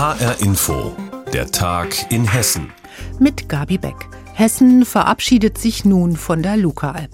HR Info, der Tag in Hessen. Mit Gabi Beck. Hessen verabschiedet sich nun von der Luca-App.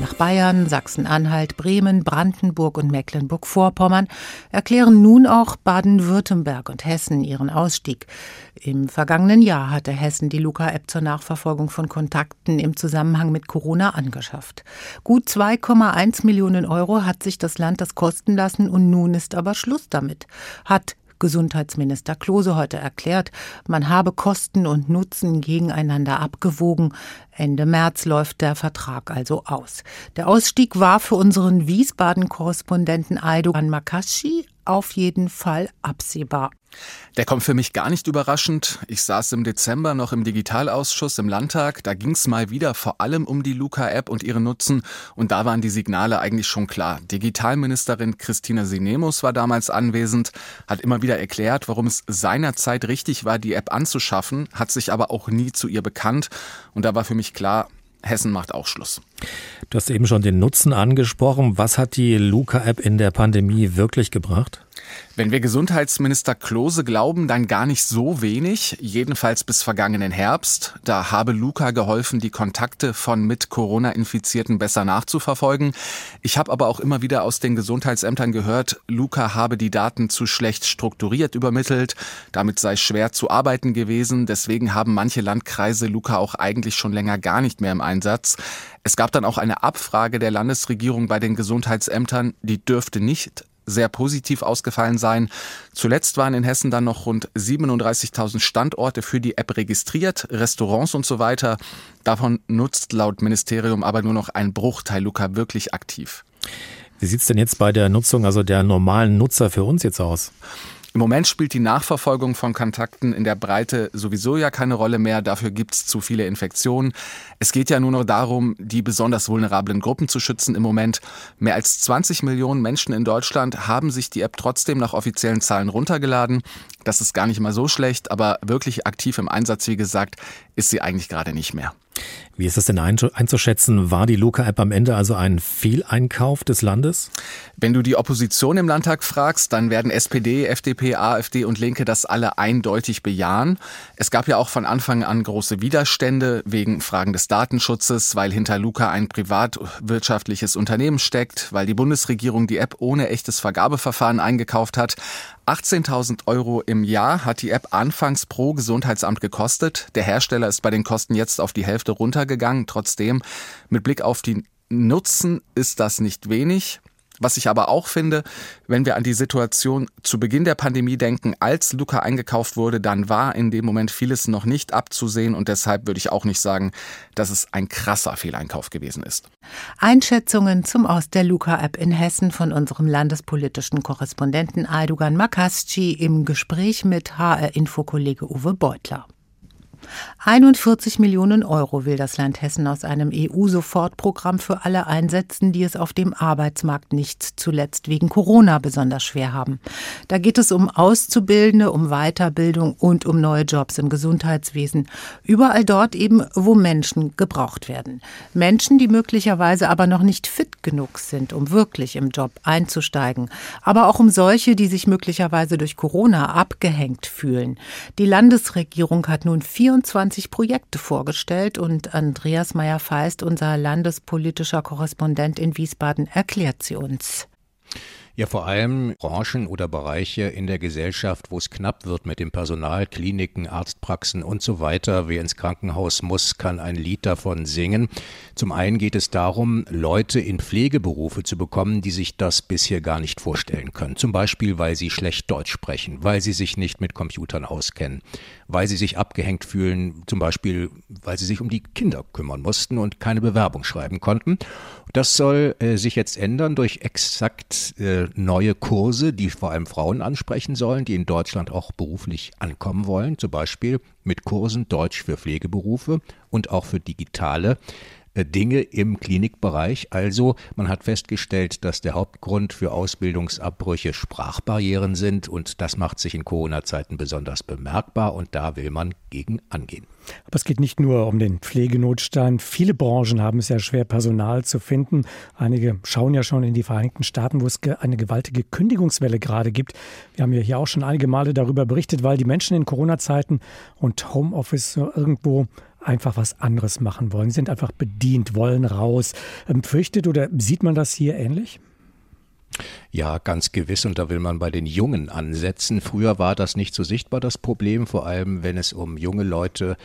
Nach Bayern, Sachsen-Anhalt, Bremen, Brandenburg und Mecklenburg-Vorpommern erklären nun auch Baden-Württemberg und Hessen ihren Ausstieg. Im vergangenen Jahr hatte Hessen die Luca-App zur Nachverfolgung von Kontakten im Zusammenhang mit Corona angeschafft. Gut 2,1 Millionen Euro hat sich das Land das kosten lassen und nun ist aber Schluss damit. Hat Gesundheitsminister Klose heute erklärt, man habe Kosten und Nutzen gegeneinander abgewogen. Ende März läuft der Vertrag also aus. Der Ausstieg war für unseren Wiesbaden-Korrespondenten Aydogan Makashi auf jeden Fall absehbar. Der kommt für mich gar nicht überraschend. Ich saß im Dezember noch im Digitalausschuss im Landtag. Da ging es mal wieder vor allem um die Luca-App und ihre Nutzen. Und da waren die Signale eigentlich schon klar. Digitalministerin Christina Sinemus war damals anwesend, hat immer wieder erklärt, warum es seinerzeit richtig war, die App anzuschaffen, hat sich aber auch nie zu ihr bekannt. Und da war für mich klar, Hessen macht auch Schluss. Du hast eben schon den Nutzen angesprochen. Was hat die Luca-App in der Pandemie wirklich gebracht? Wenn wir Gesundheitsminister Klose glauben, dann gar nicht so wenig, jedenfalls bis vergangenen Herbst. Da habe Luca geholfen, die Kontakte von mit Corona infizierten besser nachzuverfolgen. Ich habe aber auch immer wieder aus den Gesundheitsämtern gehört, Luca habe die Daten zu schlecht strukturiert übermittelt, damit sei schwer zu arbeiten gewesen, deswegen haben manche Landkreise Luca auch eigentlich schon länger gar nicht mehr im Einsatz. Es gab dann auch eine Abfrage der Landesregierung bei den Gesundheitsämtern, die dürfte nicht sehr positiv ausgefallen sein. Zuletzt waren in Hessen dann noch rund 37.000 Standorte für die App registriert, Restaurants und so weiter. Davon nutzt laut Ministerium aber nur noch ein Bruchteil Luca wirklich aktiv. Wie sieht's denn jetzt bei der Nutzung, also der normalen Nutzer für uns jetzt aus? Im Moment spielt die Nachverfolgung von Kontakten in der Breite sowieso ja keine Rolle mehr. Dafür gibt es zu viele Infektionen. Es geht ja nur noch darum, die besonders vulnerablen Gruppen zu schützen im Moment. Mehr als 20 Millionen Menschen in Deutschland haben sich die App trotzdem nach offiziellen Zahlen runtergeladen. Das ist gar nicht mal so schlecht, aber wirklich aktiv im Einsatz, wie gesagt, ist sie eigentlich gerade nicht mehr. Wie ist es denn einzuschätzen? War die Luca-App am Ende also ein Fehleinkauf des Landes? Wenn du die Opposition im Landtag fragst, dann werden SPD, FDP, AfD und Linke das alle eindeutig bejahen. Es gab ja auch von Anfang an große Widerstände wegen Fragen des Datenschutzes, weil hinter Luca ein privatwirtschaftliches Unternehmen steckt, weil die Bundesregierung die App ohne echtes Vergabeverfahren eingekauft hat. 18.000 Euro im Jahr hat die App anfangs pro Gesundheitsamt gekostet. Der Hersteller ist bei den Kosten jetzt auf die Hälfte runtergegangen. Trotzdem, mit Blick auf die Nutzen ist das nicht wenig. Was ich aber auch finde, wenn wir an die Situation zu Beginn der Pandemie denken, als Luca eingekauft wurde, dann war in dem Moment vieles noch nicht abzusehen und deshalb würde ich auch nicht sagen, dass es ein krasser Fehleinkauf gewesen ist. Einschätzungen zum Aus der Luca-App in Hessen von unserem landespolitischen Korrespondenten Aydogan Makasci im Gespräch mit HR-Info-Kollege Uwe Beutler. 41 Millionen Euro will das Land Hessen aus einem EU-Sofortprogramm für alle einsetzen, die es auf dem Arbeitsmarkt nicht zuletzt wegen Corona besonders schwer haben. Da geht es um Auszubildende, um Weiterbildung und um neue Jobs im Gesundheitswesen. Überall dort eben, wo Menschen gebraucht werden. Menschen, die möglicherweise aber noch nicht fit genug sind, um wirklich im Job einzusteigen. Aber auch um solche, die sich möglicherweise durch Corona abgehängt fühlen. Die Landesregierung hat nun 24 24 Projekte vorgestellt und Andreas Meyer-Feist, unser landespolitischer Korrespondent in Wiesbaden, erklärt sie uns. Ja, vor allem Branchen oder Bereiche in der Gesellschaft, wo es knapp wird mit dem Personal, Kliniken, Arztpraxen und so weiter. Wer ins Krankenhaus muss, kann ein Lied davon singen. Zum einen geht es darum, Leute in Pflegeberufe zu bekommen, die sich das bisher gar nicht vorstellen können. Zum Beispiel, weil sie schlecht Deutsch sprechen, weil sie sich nicht mit Computern auskennen, weil sie sich abgehängt fühlen, zum Beispiel, weil sie sich um die Kinder kümmern mussten und keine Bewerbung schreiben konnten. Das soll äh, sich jetzt ändern durch exakt äh, neue Kurse, die vor allem Frauen ansprechen sollen, die in Deutschland auch beruflich ankommen wollen, zum Beispiel mit Kursen Deutsch für Pflegeberufe und auch für digitale Dinge im Klinikbereich. Also man hat festgestellt, dass der Hauptgrund für Ausbildungsabbrüche Sprachbarrieren sind und das macht sich in Corona-Zeiten besonders bemerkbar und da will man gegen angehen. Aber es geht nicht nur um den Pflegenotstand. Viele Branchen haben es ja schwer, Personal zu finden. Einige schauen ja schon in die Vereinigten Staaten, wo es eine gewaltige Kündigungswelle gerade gibt. Wir haben ja hier auch schon einige Male darüber berichtet, weil die Menschen in Corona-Zeiten und Homeoffice irgendwo einfach was anderes machen wollen. Sind einfach bedient, wollen raus. Ähm, fürchtet oder sieht man das hier ähnlich? Ja, ganz gewiss. Und da will man bei den Jungen ansetzen. Früher war das nicht so sichtbar, das Problem. Vor allem, wenn es um junge Leute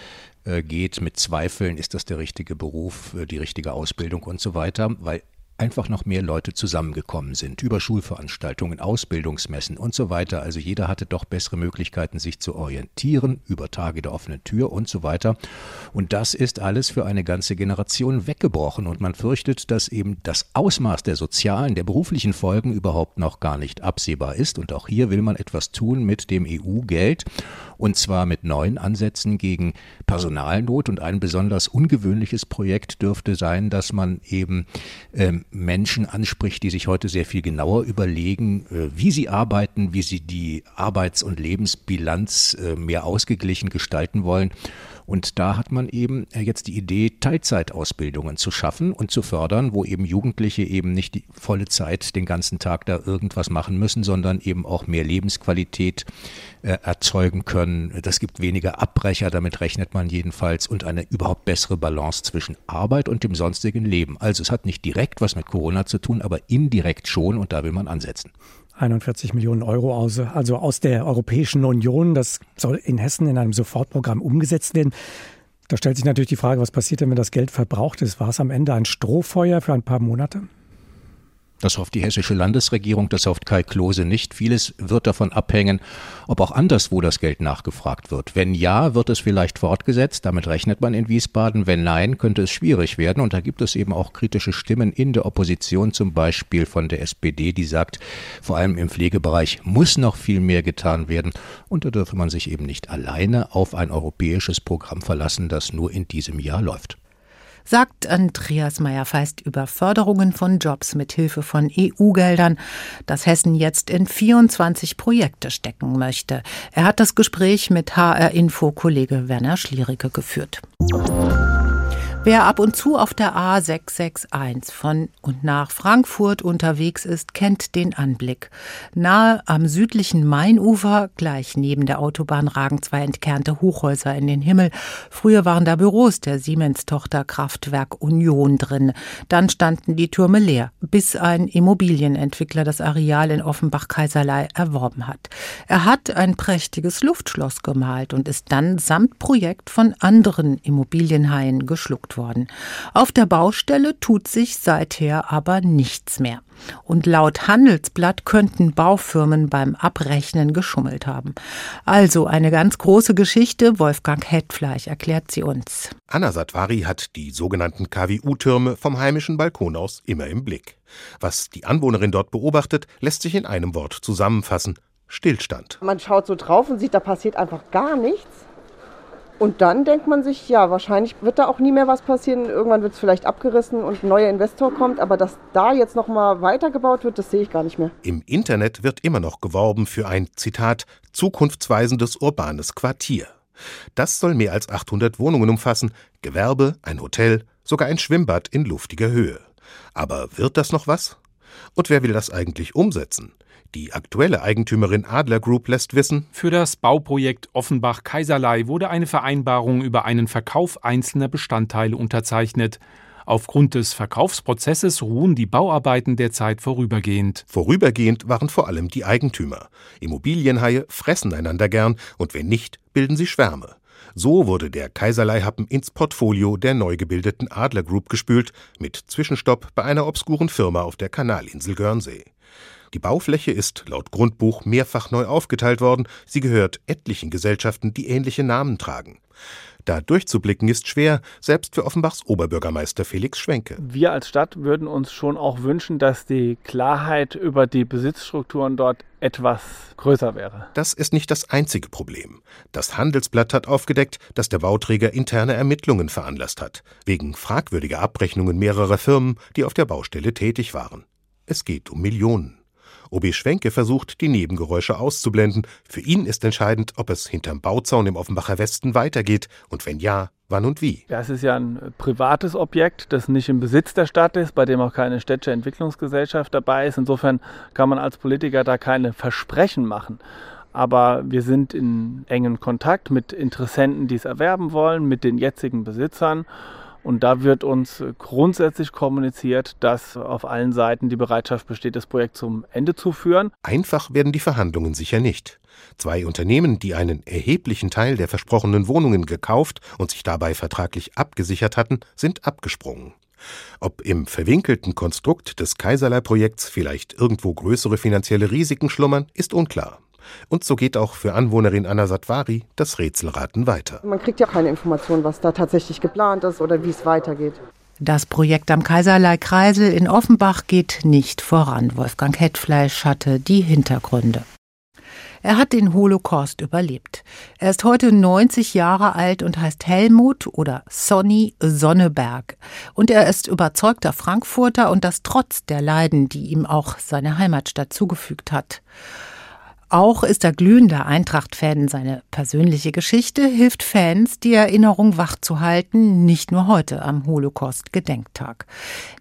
äh, geht mit Zweifeln, ist das der richtige Beruf, äh, die richtige Ausbildung und so weiter. Weil einfach noch mehr Leute zusammengekommen sind, über Schulveranstaltungen, Ausbildungsmessen und so weiter. Also jeder hatte doch bessere Möglichkeiten, sich zu orientieren, über Tage der offenen Tür und so weiter. Und das ist alles für eine ganze Generation weggebrochen. Und man fürchtet, dass eben das Ausmaß der sozialen, der beruflichen Folgen überhaupt noch gar nicht absehbar ist. Und auch hier will man etwas tun mit dem EU-Geld. Und zwar mit neuen Ansätzen gegen Personalnot. Und ein besonders ungewöhnliches Projekt dürfte sein, dass man eben ähm, Menschen anspricht, die sich heute sehr viel genauer überlegen, äh, wie sie arbeiten, wie sie die Arbeits- und Lebensbilanz äh, mehr ausgeglichen gestalten wollen. Und da hat man eben äh, jetzt die Idee, Teilzeitausbildungen zu schaffen und zu fördern, wo eben Jugendliche eben nicht die volle Zeit den ganzen Tag da irgendwas machen müssen, sondern eben auch mehr Lebensqualität äh, erzeugen können. Das gibt weniger Abbrecher, damit rechnet man jedenfalls, und eine überhaupt bessere Balance zwischen Arbeit und dem sonstigen Leben. Also es hat nicht direkt was mit Corona zu tun, aber indirekt schon und da will man ansetzen. 41 Millionen Euro aus, also aus der Europäischen Union. Das soll in Hessen in einem Sofortprogramm umgesetzt werden. Da stellt sich natürlich die Frage, was passiert denn, wenn das Geld verbraucht ist? War es am Ende ein Strohfeuer für ein paar Monate? Das hofft die hessische Landesregierung, das hofft Kai Klose nicht. Vieles wird davon abhängen, ob auch anderswo das Geld nachgefragt wird. Wenn ja, wird es vielleicht fortgesetzt, damit rechnet man in Wiesbaden. Wenn nein, könnte es schwierig werden. Und da gibt es eben auch kritische Stimmen in der Opposition, zum Beispiel von der SPD, die sagt, vor allem im Pflegebereich muss noch viel mehr getan werden. Und da dürfe man sich eben nicht alleine auf ein europäisches Programm verlassen, das nur in diesem Jahr läuft sagt Andreas Meyer-Feist über Förderungen von Jobs mit Hilfe von EU-Geldern, das Hessen jetzt in 24 Projekte stecken möchte. Er hat das Gespräch mit HR-Info-Kollege Werner Schliericke geführt. Wer ab und zu auf der A661 von und nach Frankfurt unterwegs ist, kennt den Anblick. Nahe am südlichen Mainufer, gleich neben der Autobahn, ragen zwei entkernte Hochhäuser in den Himmel. Früher waren da Büros der Siemens-Tochter Kraftwerk Union drin. Dann standen die Türme leer, bis ein Immobilienentwickler das Areal in Offenbach-Kaiserlei erworben hat. Er hat ein prächtiges Luftschloss gemalt und ist dann samt Projekt von anderen Immobilienhaien geschluckt worden. Auf der Baustelle tut sich seither aber nichts mehr. Und laut Handelsblatt könnten Baufirmen beim Abrechnen geschummelt haben. Also eine ganz große Geschichte. Wolfgang Hetfleisch erklärt sie uns. Anna Satvari hat die sogenannten KWU-Türme vom heimischen Balkon aus immer im Blick. Was die Anwohnerin dort beobachtet, lässt sich in einem Wort zusammenfassen. Stillstand. Man schaut so drauf und sieht, da passiert einfach gar nichts. Und dann denkt man sich, ja, wahrscheinlich wird da auch nie mehr was passieren. Irgendwann wird es vielleicht abgerissen und ein neuer Investor kommt. Aber dass da jetzt nochmal weitergebaut wird, das sehe ich gar nicht mehr. Im Internet wird immer noch geworben für ein, Zitat, zukunftsweisendes urbanes Quartier. Das soll mehr als 800 Wohnungen umfassen, Gewerbe, ein Hotel, sogar ein Schwimmbad in luftiger Höhe. Aber wird das noch was? Und wer will das eigentlich umsetzen? Die aktuelle Eigentümerin Adler Group lässt wissen, für das Bauprojekt Offenbach-Kaiserlei wurde eine Vereinbarung über einen Verkauf einzelner Bestandteile unterzeichnet. Aufgrund des Verkaufsprozesses ruhen die Bauarbeiten derzeit vorübergehend. Vorübergehend waren vor allem die Eigentümer. Immobilienhaie fressen einander gern und wenn nicht, bilden sie Schwärme. So wurde der Kaiserlei-Happen ins Portfolio der neu gebildeten Adler Group gespült, mit Zwischenstopp bei einer obskuren Firma auf der Kanalinsel Guernsey. Die Baufläche ist laut Grundbuch mehrfach neu aufgeteilt worden. Sie gehört etlichen Gesellschaften, die ähnliche Namen tragen. Da durchzublicken ist schwer, selbst für Offenbachs Oberbürgermeister Felix Schwenke. Wir als Stadt würden uns schon auch wünschen, dass die Klarheit über die Besitzstrukturen dort etwas größer wäre. Das ist nicht das einzige Problem. Das Handelsblatt hat aufgedeckt, dass der Bauträger interne Ermittlungen veranlasst hat, wegen fragwürdiger Abrechnungen mehrerer Firmen, die auf der Baustelle tätig waren. Es geht um Millionen. OB Schwenke versucht, die Nebengeräusche auszublenden. Für ihn ist entscheidend, ob es hinterm Bauzaun im Offenbacher Westen weitergeht und wenn ja, wann und wie. Das ist ja ein privates Objekt, das nicht im Besitz der Stadt ist, bei dem auch keine städtische Entwicklungsgesellschaft dabei ist. Insofern kann man als Politiker da keine Versprechen machen. Aber wir sind in engem Kontakt mit Interessenten, die es erwerben wollen, mit den jetzigen Besitzern. Und da wird uns grundsätzlich kommuniziert, dass auf allen Seiten die Bereitschaft besteht, das Projekt zum Ende zu führen. Einfach werden die Verhandlungen sicher nicht. Zwei Unternehmen, die einen erheblichen Teil der versprochenen Wohnungen gekauft und sich dabei vertraglich abgesichert hatten, sind abgesprungen. Ob im verwinkelten Konstrukt des Kaiserlei-Projekts vielleicht irgendwo größere finanzielle Risiken schlummern, ist unklar. Und so geht auch für Anwohnerin Anna Satvari das Rätselraten weiter. Man kriegt ja keine Information, was da tatsächlich geplant ist oder wie es weitergeht. Das Projekt am Kaiserlei Kreisel in Offenbach geht nicht voran. Wolfgang Hetfleisch hatte die Hintergründe. Er hat den Holocaust überlebt. Er ist heute 90 Jahre alt und heißt Helmut oder Sonny Sonneberg. Und er ist überzeugter Frankfurter und das trotz der Leiden, die ihm auch seine Heimatstadt zugefügt hat. Auch ist er glühender Eintracht-Fan. Seine persönliche Geschichte hilft Fans, die Erinnerung wachzuhalten, nicht nur heute am Holocaust-Gedenktag.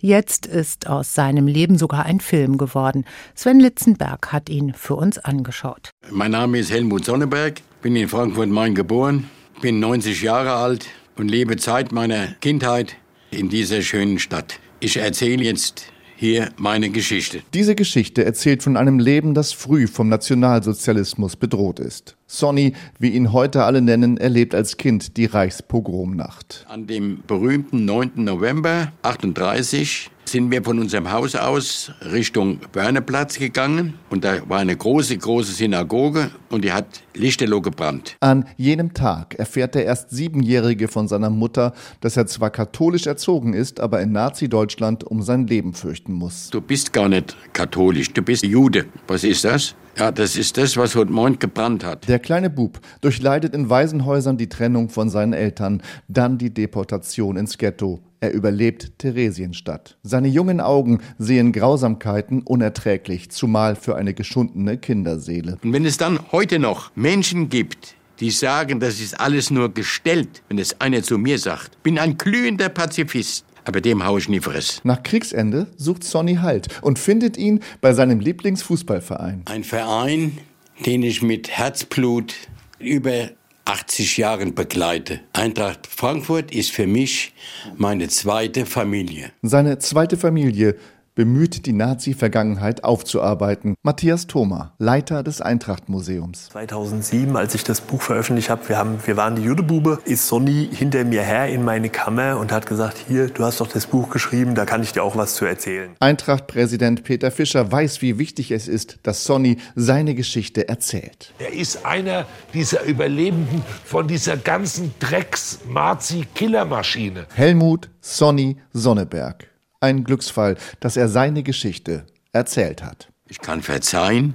Jetzt ist aus seinem Leben sogar ein Film geworden. Sven Litzenberg hat ihn für uns angeschaut. Mein Name ist Helmut Sonneberg, bin in Frankfurt-Main geboren, bin 90 Jahre alt und lebe Zeit meiner Kindheit in dieser schönen Stadt. Ich erzähle jetzt hier meine Geschichte. Diese Geschichte erzählt von einem Leben, das früh vom Nationalsozialismus bedroht ist. Sonny, wie ihn heute alle nennen, erlebt als Kind die Reichspogromnacht. An dem berühmten 9. November 38 sind wir von unserem Haus aus Richtung Börneplatz gegangen und da war eine große, große Synagoge und die hat lichterloh gebrannt. An jenem Tag erfährt der erst Siebenjährige von seiner Mutter, dass er zwar katholisch erzogen ist, aber in Nazi-Deutschland um sein Leben fürchten muss. Du bist gar nicht katholisch, du bist Jude. Was ist das? Ja, das ist das, was heute Morgen gebrannt hat. Der kleine Bub durchleidet in Waisenhäusern die Trennung von seinen Eltern, dann die Deportation ins Ghetto. Er überlebt Theresienstadt. Seine jungen Augen sehen Grausamkeiten unerträglich, zumal für eine geschundene Kinderseele. Und wenn es dann heute noch Menschen gibt, die sagen, das ist alles nur gestellt, wenn es einer zu mir sagt, bin ein glühender Pazifist, aber dem hau ich nie friss. Nach Kriegsende sucht Sonny Halt und findet ihn bei seinem Lieblingsfußballverein. Ein Verein, den ich mit Herzblut über 80 Jahren begleite. Eintracht Frankfurt ist für mich meine zweite Familie. Seine zweite Familie bemüht, die Nazi-Vergangenheit aufzuarbeiten. Matthias Thoma, Leiter des Eintracht-Museums. 2007, als ich das Buch veröffentlicht habe, wir, haben, wir waren die Judebube, ist Sonny hinter mir her in meine Kammer und hat gesagt, hier, du hast doch das Buch geschrieben, da kann ich dir auch was zu erzählen. Eintracht-Präsident Peter Fischer weiß, wie wichtig es ist, dass Sonny seine Geschichte erzählt. Er ist einer dieser Überlebenden von dieser ganzen Drecks-Mazi-Killermaschine. Helmut Sonny Sonneberg ein Glücksfall, dass er seine Geschichte erzählt hat. Ich kann verzeihen,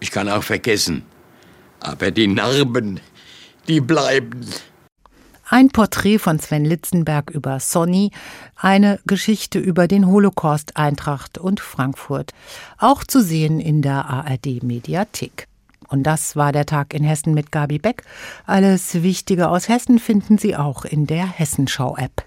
ich kann auch vergessen, aber die Narben, die bleiben. Ein Porträt von Sven Litzenberg über Sonny, eine Geschichte über den Holocaust Eintracht und Frankfurt, auch zu sehen in der ARD Mediathek. Und das war der Tag in Hessen mit Gabi Beck. Alles Wichtige aus Hessen finden Sie auch in der Hessenschau App.